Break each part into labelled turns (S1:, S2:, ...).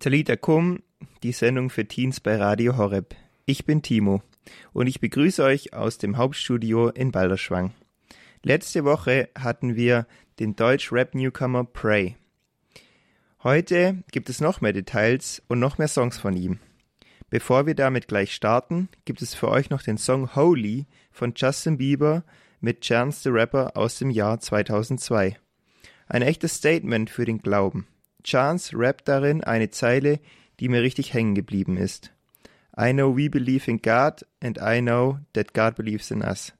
S1: Talita Kum, die Sendung für Teens bei Radio Horeb. Ich bin Timo und ich begrüße euch aus dem Hauptstudio in Balderschwang. Letzte Woche hatten wir den Deutsch-Rap-Newcomer Prey. Heute gibt es noch mehr Details und noch mehr Songs von ihm. Bevor wir damit gleich starten, gibt es für euch noch den Song Holy von Justin Bieber mit Chance the Rapper aus dem Jahr 2002. Ein echtes Statement für den Glauben. Chance rappt darin eine Zeile, die mir richtig hängen geblieben ist. I know we believe in God and I know that God believes in us.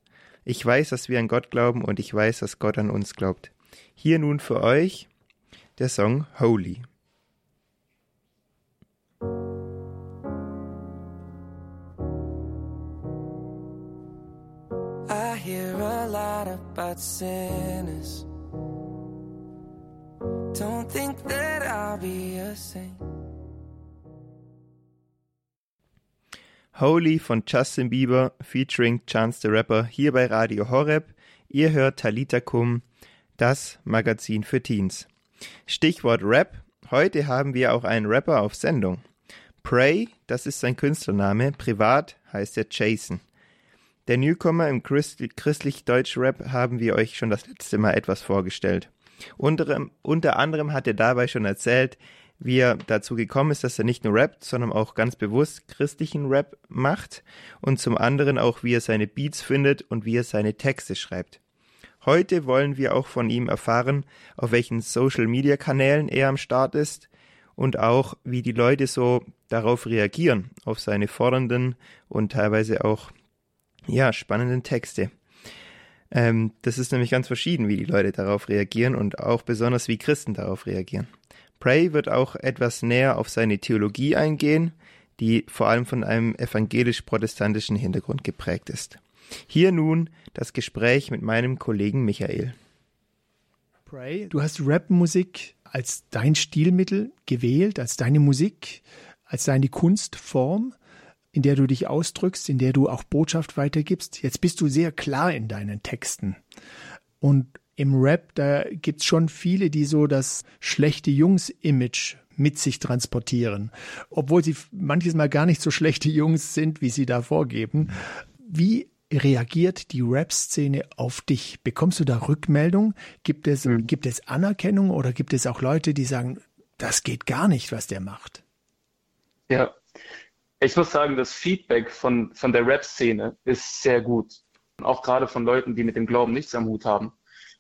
S1: Ich weiß, dass wir an Gott glauben und ich weiß, dass Gott an uns glaubt. Hier nun für euch der Song Holy.
S2: I hear a lot about sinners. Don't think that I'll be a saint.
S1: Holy von Justin Bieber featuring Chance the Rapper hier bei Radio Horeb. Ihr hört Talita Kum, das Magazin für Teens. Stichwort Rap. Heute haben wir auch einen Rapper auf Sendung. Prey, das ist sein Künstlername, privat heißt er Jason. Der Newcomer im christlich-deutsch-Rap haben wir euch schon das letzte Mal etwas vorgestellt. Unter, unter anderem hat er dabei schon erzählt, wie er dazu gekommen ist, dass er nicht nur rappt, sondern auch ganz bewusst christlichen Rap macht und zum anderen auch, wie er seine Beats findet und wie er seine Texte schreibt. Heute wollen wir auch von ihm erfahren, auf welchen Social-Media-Kanälen er am Start ist und auch, wie die Leute so darauf reagieren, auf seine fordernden und teilweise auch ja, spannenden Texte. Ähm, das ist nämlich ganz verschieden, wie die Leute darauf reagieren und auch besonders wie Christen darauf reagieren. Prey wird auch etwas näher auf seine Theologie eingehen, die vor allem von einem evangelisch-protestantischen Hintergrund geprägt ist. Hier nun das Gespräch mit meinem Kollegen Michael.
S3: Prey, du hast Rapmusik als dein Stilmittel gewählt, als deine Musik, als deine Kunstform in der du dich ausdrückst, in der du auch Botschaft weitergibst. Jetzt bist du sehr klar in deinen Texten. Und im Rap, da gibt's schon viele, die so das schlechte Jungs-Image mit sich transportieren, obwohl sie manches Mal gar nicht so schlechte Jungs sind, wie sie da vorgeben. Wie reagiert die Rap-Szene auf dich? Bekommst du da Rückmeldung? Gibt es, mhm. gibt es Anerkennung oder gibt es auch Leute, die sagen, das geht gar nicht, was der macht?
S4: Ja, ich muss sagen, das Feedback von, von der Rap-Szene ist sehr gut. Auch gerade von Leuten, die mit dem Glauben nichts am Hut haben.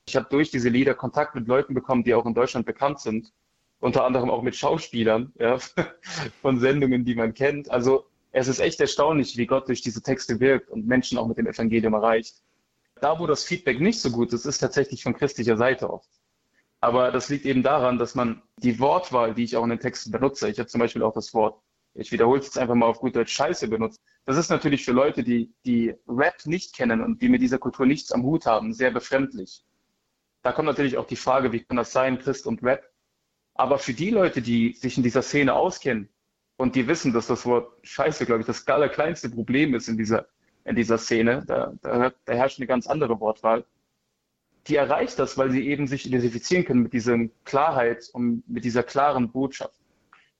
S4: Ich habe durch diese Lieder Kontakt mit Leuten bekommen, die auch in Deutschland bekannt sind. Unter anderem auch mit Schauspielern ja, von Sendungen, die man kennt. Also es ist echt erstaunlich, wie Gott durch diese Texte wirkt und Menschen auch mit dem Evangelium erreicht. Da, wo das Feedback nicht so gut ist, ist tatsächlich von christlicher Seite oft. Aber das liegt eben daran, dass man die Wortwahl, die ich auch in den Texten benutze, ich habe zum Beispiel auch das Wort ich wiederhole es jetzt einfach mal auf gut Deutsch, Scheiße benutzt. Das ist natürlich für Leute, die, die Rap nicht kennen und die mit dieser Kultur nichts am Hut haben, sehr befremdlich. Da kommt natürlich auch die Frage, wie kann das sein, Christ und Rap? Aber für die Leute, die sich in dieser Szene auskennen und die wissen, dass das Wort Scheiße, glaube ich, das allerkleinste Problem ist in dieser, in dieser Szene, da, da, da herrscht eine ganz andere Wortwahl, die erreicht das, weil sie eben sich identifizieren können mit dieser Klarheit und mit dieser klaren Botschaft.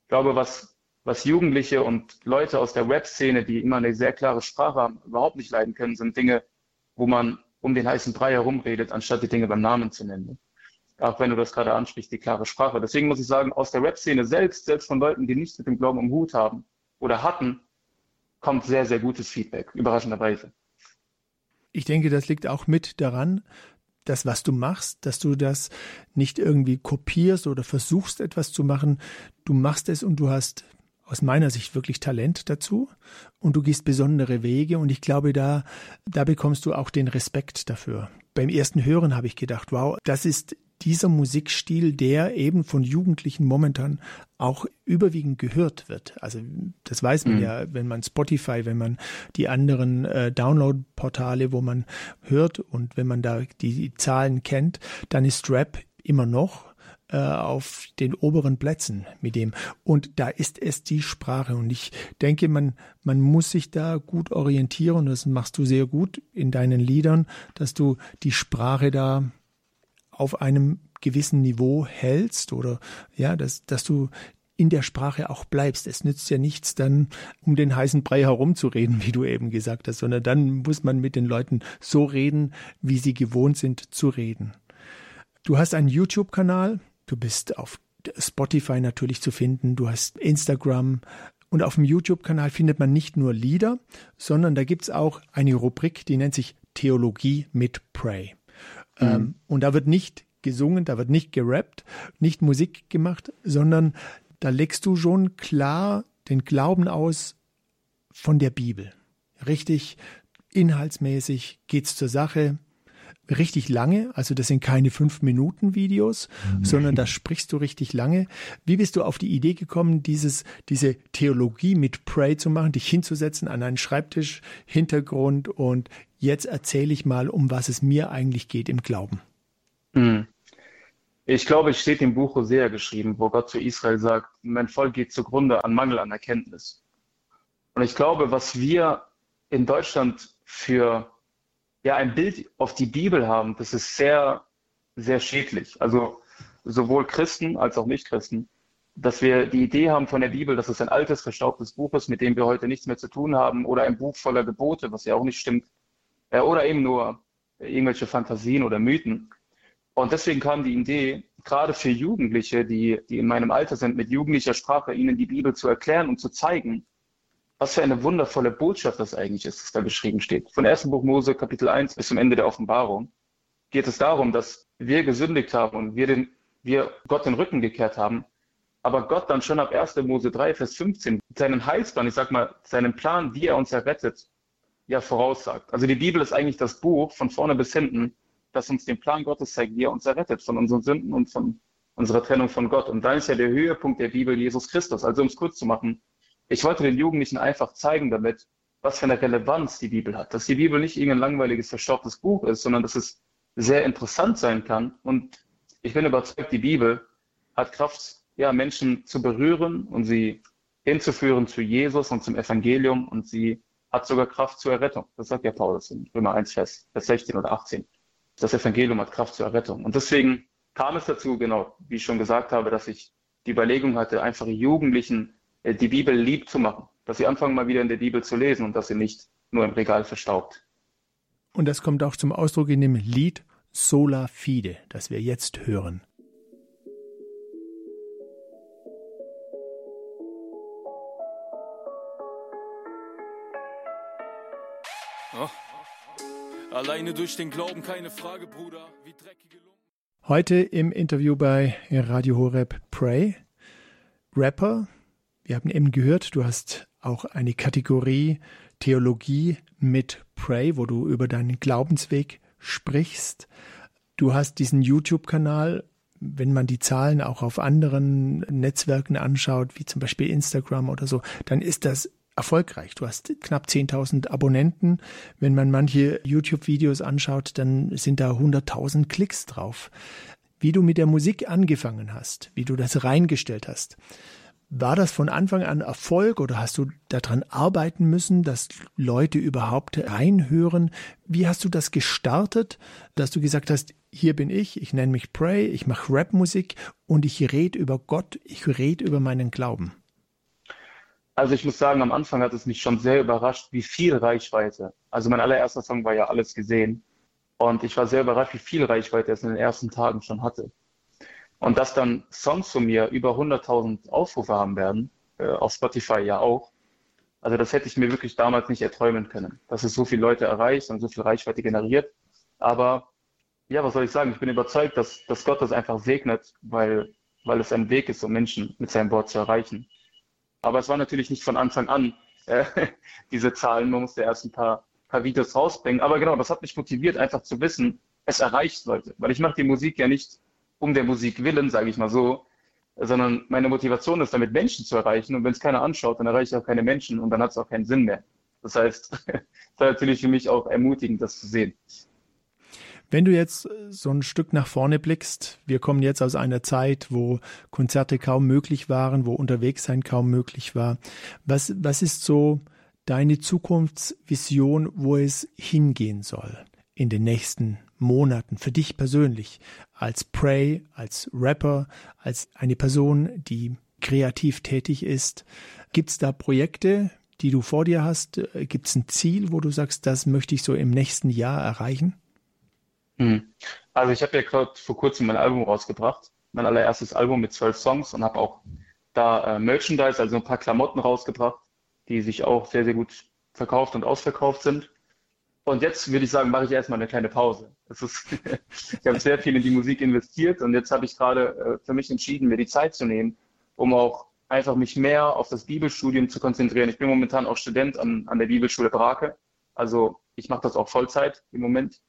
S4: Ich glaube, was was Jugendliche und Leute aus der Web-Szene, die immer eine sehr klare Sprache haben, überhaupt nicht leiden können, sind Dinge, wo man um den heißen Brei herumredet, anstatt die Dinge beim Namen zu nennen. Auch wenn du das gerade ansprichst, die klare Sprache. Deswegen muss ich sagen, aus der Web-Szene selbst, selbst von Leuten, die nichts mit dem Glauben im Hut haben oder hatten, kommt sehr, sehr gutes Feedback, überraschenderweise.
S3: Ich denke, das liegt auch mit daran, das, was du machst, dass du das nicht irgendwie kopierst oder versuchst, etwas zu machen. Du machst es und du hast aus meiner Sicht wirklich Talent dazu und du gehst besondere Wege und ich glaube, da, da bekommst du auch den Respekt dafür. Beim ersten Hören habe ich gedacht, wow, das ist dieser Musikstil, der eben von Jugendlichen momentan auch überwiegend gehört wird. Also das weiß man mhm. ja, wenn man Spotify, wenn man die anderen äh, Download-Portale, wo man hört und wenn man da die, die Zahlen kennt, dann ist Rap immer noch äh, auf den oberen Plätzen mit dem. Und da ist es die Sprache. Und ich denke, man, man muss sich da gut orientieren. Das machst du sehr gut in deinen Liedern, dass du die Sprache da auf einem gewissen Niveau hältst oder ja, dass, dass du in der Sprache auch bleibst. Es nützt ja nichts, dann um den heißen Brei herumzureden, wie du eben gesagt hast, sondern dann muss man mit den Leuten so reden, wie sie gewohnt sind zu reden. Du hast einen YouTube-Kanal, du bist auf Spotify natürlich zu finden, du hast Instagram, und auf dem YouTube-Kanal findet man nicht nur Lieder, sondern da gibt es auch eine Rubrik, die nennt sich Theologie mit Pray. Mhm. Ähm, und da wird nicht gesungen, da wird nicht gerappt, nicht Musik gemacht, sondern da legst du schon klar den Glauben aus von der Bibel. Richtig inhaltsmäßig geht's zur Sache richtig lange, also das sind keine fünf Minuten Videos, mhm. sondern da sprichst du richtig lange. Wie bist du auf die Idee gekommen, dieses, diese Theologie mit Pray zu machen, dich hinzusetzen an einen Schreibtisch, Hintergrund und jetzt erzähle ich mal, um was es mir eigentlich geht im Glauben?
S4: Mhm. Ich glaube, es steht im Buch Hosea geschrieben, wo Gott zu Israel sagt, mein Volk geht zugrunde an Mangel an Erkenntnis. Und ich glaube, was wir in Deutschland für ja, ein Bild auf die Bibel haben, das ist sehr, sehr schädlich. Also sowohl Christen als auch Nichtchristen, dass wir die Idee haben von der Bibel, dass es ein altes, verstaubtes Buch ist, mit dem wir heute nichts mehr zu tun haben, oder ein Buch voller Gebote, was ja auch nicht stimmt, äh, oder eben nur irgendwelche Fantasien oder Mythen. Und deswegen kam die Idee, gerade für Jugendliche, die, die in meinem Alter sind, mit jugendlicher Sprache ihnen die Bibel zu erklären und zu zeigen, was für eine wundervolle Botschaft das eigentlich ist, das da geschrieben steht. Von 1. Buch Mose, Kapitel 1 bis zum Ende der Offenbarung geht es darum, dass wir gesündigt haben und wir, den, wir Gott den Rücken gekehrt haben, aber Gott dann schon ab 1. Mose 3, Vers 15 seinen Heilsplan, ich sag mal, seinen Plan, wie er uns errettet, ja voraussagt. Also die Bibel ist eigentlich das Buch von vorne bis hinten, das uns den Plan Gottes zeigt, wie er uns errettet von unseren Sünden und von unserer Trennung von Gott. Und dann ist ja der Höhepunkt der Bibel Jesus Christus. Also um es kurz zu machen, ich wollte den Jugendlichen einfach zeigen damit, was für eine Relevanz die Bibel hat. Dass die Bibel nicht irgendein langweiliges, verstaubtes Buch ist, sondern dass es sehr interessant sein kann. Und ich bin überzeugt, die Bibel hat Kraft, ja, Menschen zu berühren und sie hinzuführen zu Jesus und zum Evangelium und sie hat sogar Kraft zur Errettung. Das sagt ja Paulus in Römer 1, Vers, Vers 16 oder 18. Das Evangelium hat Kraft zur Errettung. Und deswegen kam es dazu, genau, wie ich schon gesagt habe, dass ich die Überlegung hatte, einfach Jugendlichen die Bibel lieb zu machen, dass sie anfangen mal wieder in der Bibel zu lesen und dass sie nicht nur im Regal verstaubt.
S3: Und das kommt auch zum Ausdruck in dem Lied Sola Fide, das wir jetzt hören.
S5: Oh. Alleine durch den Glauben keine Frage, Bruder, wie dreckige Lumpen.
S3: Heute im Interview bei Radio Horeb Pray, Rapper, wir haben eben gehört, du hast auch eine Kategorie Theologie mit Pray, wo du über deinen Glaubensweg sprichst. Du hast diesen YouTube-Kanal, wenn man die Zahlen auch auf anderen Netzwerken anschaut, wie zum Beispiel Instagram oder so, dann ist das erfolgreich. Du hast knapp 10.000 Abonnenten. Wenn man manche YouTube-Videos anschaut, dann sind da 100.000 Klicks drauf. Wie du mit der Musik angefangen hast, wie du das reingestellt hast, war das von Anfang an Erfolg oder hast du daran arbeiten müssen, dass Leute überhaupt reinhören? Wie hast du das gestartet, dass du gesagt hast, hier bin ich, ich nenne mich Pray, ich mache Rapmusik und ich rede über Gott, ich rede über meinen Glauben?
S4: Also ich muss sagen, am Anfang hat es mich schon sehr überrascht, wie viel Reichweite. Also mein allererster Song war ja alles gesehen. Und ich war sehr überrascht, wie viel Reichweite es in den ersten Tagen schon hatte. Und dass dann Songs von mir über 100.000 Aufrufe haben werden, äh, auf Spotify ja auch. Also das hätte ich mir wirklich damals nicht erträumen können, dass es so viele Leute erreicht und so viel Reichweite generiert. Aber ja, was soll ich sagen? Ich bin überzeugt, dass, dass Gott das einfach segnet, weil, weil es ein Weg ist, um Menschen mit seinem Wort zu erreichen. Aber es war natürlich nicht von Anfang an äh, diese Zahlen. Man musste erst ein paar, paar Videos rausbringen. Aber genau, das hat mich motiviert, einfach zu wissen, es erreicht Leute. Weil ich mache die Musik ja nicht um der Musik willen, sage ich mal so, sondern meine Motivation ist damit Menschen zu erreichen und wenn es keiner anschaut, dann erreiche ich auch keine Menschen und dann hat es auch keinen Sinn mehr. Das heißt, es war natürlich für mich auch ermutigend, das zu sehen.
S3: Wenn du jetzt so ein Stück nach vorne blickst, wir kommen jetzt aus einer Zeit, wo Konzerte kaum möglich waren, wo unterwegs sein kaum möglich war. Was, was ist so deine Zukunftsvision, wo es hingehen soll in den nächsten Monaten für dich persönlich als Prey, als Rapper, als eine Person, die kreativ tätig ist. Gibt es da Projekte, die du vor dir hast? Gibt es ein Ziel, wo du sagst, das möchte ich so im nächsten Jahr erreichen?
S4: Hm. Also ich habe ja gerade vor kurzem mein Album rausgebracht, mein allererstes Album mit zwölf Songs und habe auch da äh, Merchandise, also ein paar Klamotten rausgebracht, die sich auch sehr, sehr gut verkauft und ausverkauft sind. Und jetzt würde ich sagen, mache ich erstmal eine kleine Pause. Ist, ich habe sehr viel in die Musik investiert und jetzt habe ich gerade äh, für mich entschieden, mir die Zeit zu nehmen, um auch einfach mich mehr auf das Bibelstudium zu konzentrieren. Ich bin momentan auch Student an, an der Bibelschule Brake. Also ich mache das auch Vollzeit im Moment.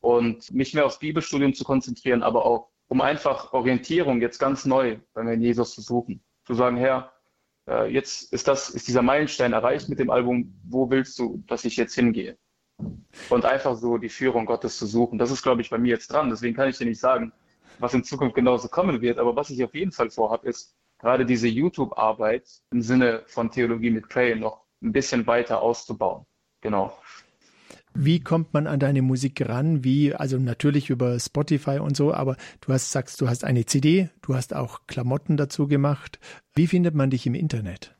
S4: Und mich mehr aufs Bibelstudium zu konzentrieren, aber auch um einfach Orientierung jetzt ganz neu bei mir in Jesus zu suchen. Zu sagen, Herr, äh, jetzt ist das, ist dieser Meilenstein erreicht mit dem Album, wo willst du, dass ich jetzt hingehe? Und einfach so die Führung Gottes zu suchen. Das ist, glaube ich, bei mir jetzt dran. Deswegen kann ich dir nicht sagen, was in Zukunft genauso kommen wird. Aber was ich auf jeden Fall vorhabe, ist gerade diese YouTube-Arbeit im Sinne von Theologie mit Pray noch ein bisschen weiter auszubauen. Genau.
S3: Wie kommt man an deine Musik ran? Wie, also natürlich über Spotify und so, aber du hast, sagst, du hast eine CD, du hast auch Klamotten dazu gemacht. Wie findet man dich im Internet?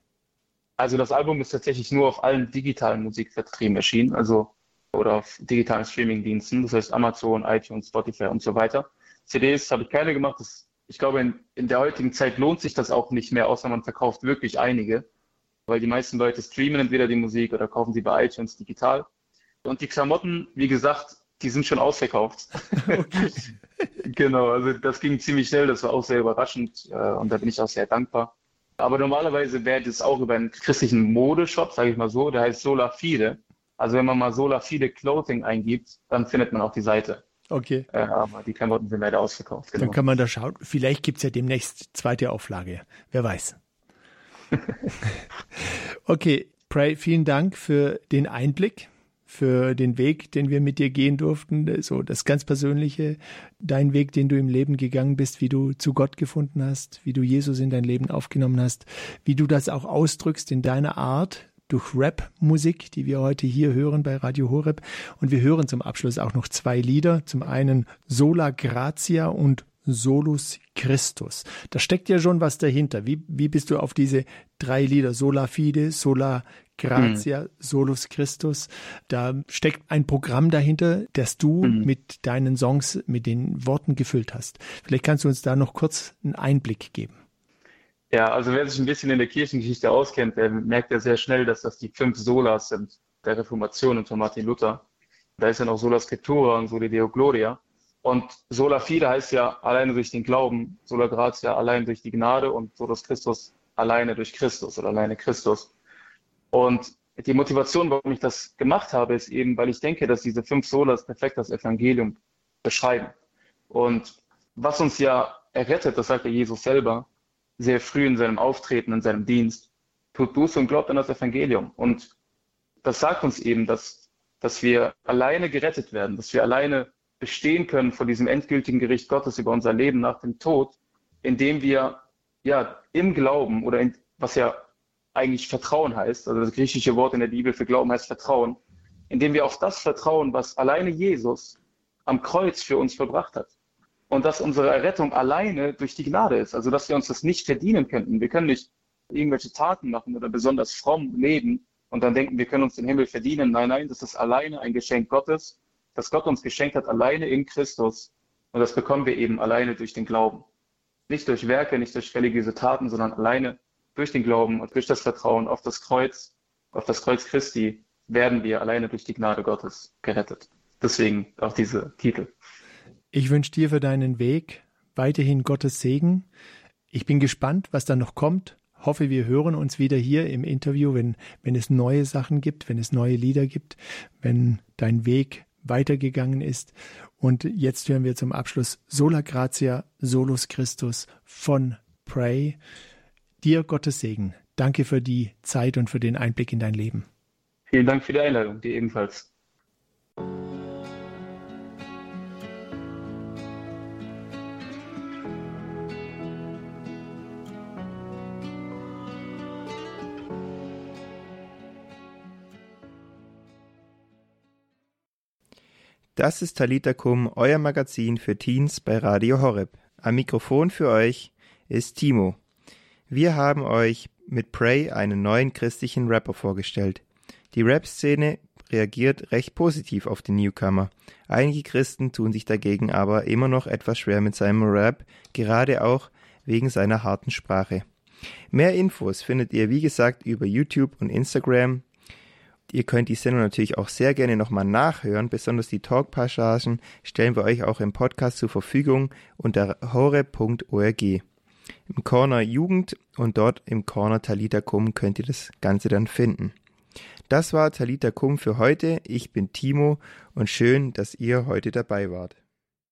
S4: Also das Album ist tatsächlich nur auf allen digitalen Musikvertrieben erschienen, also oder auf digitalen Streamingdiensten, das heißt Amazon, iTunes, Spotify und so weiter. CDs habe ich keine gemacht. Das, ich glaube, in, in der heutigen Zeit lohnt sich das auch nicht mehr, außer man verkauft wirklich einige, weil die meisten Leute streamen entweder die Musik oder kaufen sie bei iTunes digital. Und die Klamotten, wie gesagt, die sind schon ausverkauft. Okay. genau, also das ging ziemlich schnell, das war auch sehr überraschend äh, und da bin ich auch sehr dankbar. Aber normalerweise wäre das auch über einen christlichen Modeshop, sage ich mal so, der heißt Sola Fide. Also wenn man mal Sola Fide Clothing eingibt, dann findet man auch die Seite.
S3: Okay.
S4: Äh, aber die Klamotten sind leider ausverkauft.
S3: Genau. Dann kann man da schauen. Vielleicht gibt es ja demnächst zweite Auflage. Wer weiß. okay, Pray, vielen Dank für den Einblick für den Weg, den wir mit dir gehen durften, so das ganz Persönliche, dein Weg, den du im Leben gegangen bist, wie du zu Gott gefunden hast, wie du Jesus in dein Leben aufgenommen hast, wie du das auch ausdrückst in deiner Art, durch Rap-Musik, die wir heute hier hören bei Radio Horeb. Und wir hören zum Abschluss auch noch zwei Lieder. Zum einen Sola Gratia und Solus Christus. Da steckt ja schon was dahinter. Wie, wie bist du auf diese drei Lieder, Sola Fide, Sola Gratia, mhm. Solus Christus, da steckt ein Programm dahinter, das du mhm. mit deinen Songs, mit den Worten gefüllt hast. Vielleicht kannst du uns da noch kurz einen Einblick geben.
S4: Ja, also wer sich ein bisschen in der Kirchengeschichte auskennt, der merkt ja sehr schnell, dass das die fünf Solas sind der Reformation und von Martin Luther. Da ist ja noch Sola Scriptura und Soli Deo Gloria. Und Sola Fide heißt ja alleine durch den Glauben, Sola Gratia allein durch die Gnade und Solus Christus alleine durch Christus oder alleine Christus. Und die Motivation, warum ich das gemacht habe, ist eben, weil ich denke, dass diese fünf Solas perfekt das Evangelium beschreiben. Und was uns ja errettet, das sagt ja Jesus selber, sehr früh in seinem Auftreten, in seinem Dienst, tut Buße und glaubt an das Evangelium. Und das sagt uns eben, dass, dass wir alleine gerettet werden, dass wir alleine bestehen können vor diesem endgültigen Gericht Gottes über unser Leben nach dem Tod, indem wir ja im Glauben oder in, was ja eigentlich Vertrauen heißt, also das griechische Wort in der Bibel für Glauben heißt Vertrauen, indem wir auf das vertrauen, was alleine Jesus am Kreuz für uns verbracht hat. Und dass unsere Errettung alleine durch die Gnade ist, also dass wir uns das nicht verdienen könnten. Wir können nicht irgendwelche Taten machen oder besonders fromm leben und dann denken, wir können uns den Himmel verdienen. Nein, nein, das ist alleine ein Geschenk Gottes, das Gott uns geschenkt hat, alleine in Christus. Und das bekommen wir eben alleine durch den Glauben. Nicht durch Werke, nicht durch religiöse Taten, sondern alleine durch den Glauben und durch das Vertrauen auf das Kreuz, auf das Kreuz Christi, werden wir alleine durch die Gnade Gottes gerettet. Deswegen auch diese Titel.
S3: Ich wünsche dir für deinen Weg weiterhin Gottes Segen. Ich bin gespannt, was da noch kommt. Hoffe, wir hören uns wieder hier im Interview, wenn, wenn es neue Sachen gibt, wenn es neue Lieder gibt, wenn dein Weg weitergegangen ist. Und jetzt hören wir zum Abschluss Sola Gratia, Solus Christus von Pray. Dir Gottes Segen. Danke für die Zeit und für den Einblick in dein Leben.
S4: Vielen Dank für die Einladung, dir ebenfalls.
S1: Das ist Talita Kum, euer Magazin für Teens bei Radio Horeb. Am Mikrofon für euch ist Timo. Wir haben euch mit Prey einen neuen christlichen Rapper vorgestellt. Die Rap-Szene reagiert recht positiv auf den Newcomer. Einige Christen tun sich dagegen aber immer noch etwas schwer mit seinem Rap, gerade auch wegen seiner harten Sprache. Mehr Infos findet ihr wie gesagt über YouTube und Instagram. Ihr könnt die Sendung natürlich auch sehr gerne nochmal nachhören. Besonders die Talkpassagen stellen wir euch auch im Podcast zur Verfügung unter hore.org. Im Corner Jugend und dort im Corner Talita Kum könnt ihr das Ganze dann finden. Das war Talita Kum für heute. Ich bin Timo und schön, dass ihr heute dabei wart.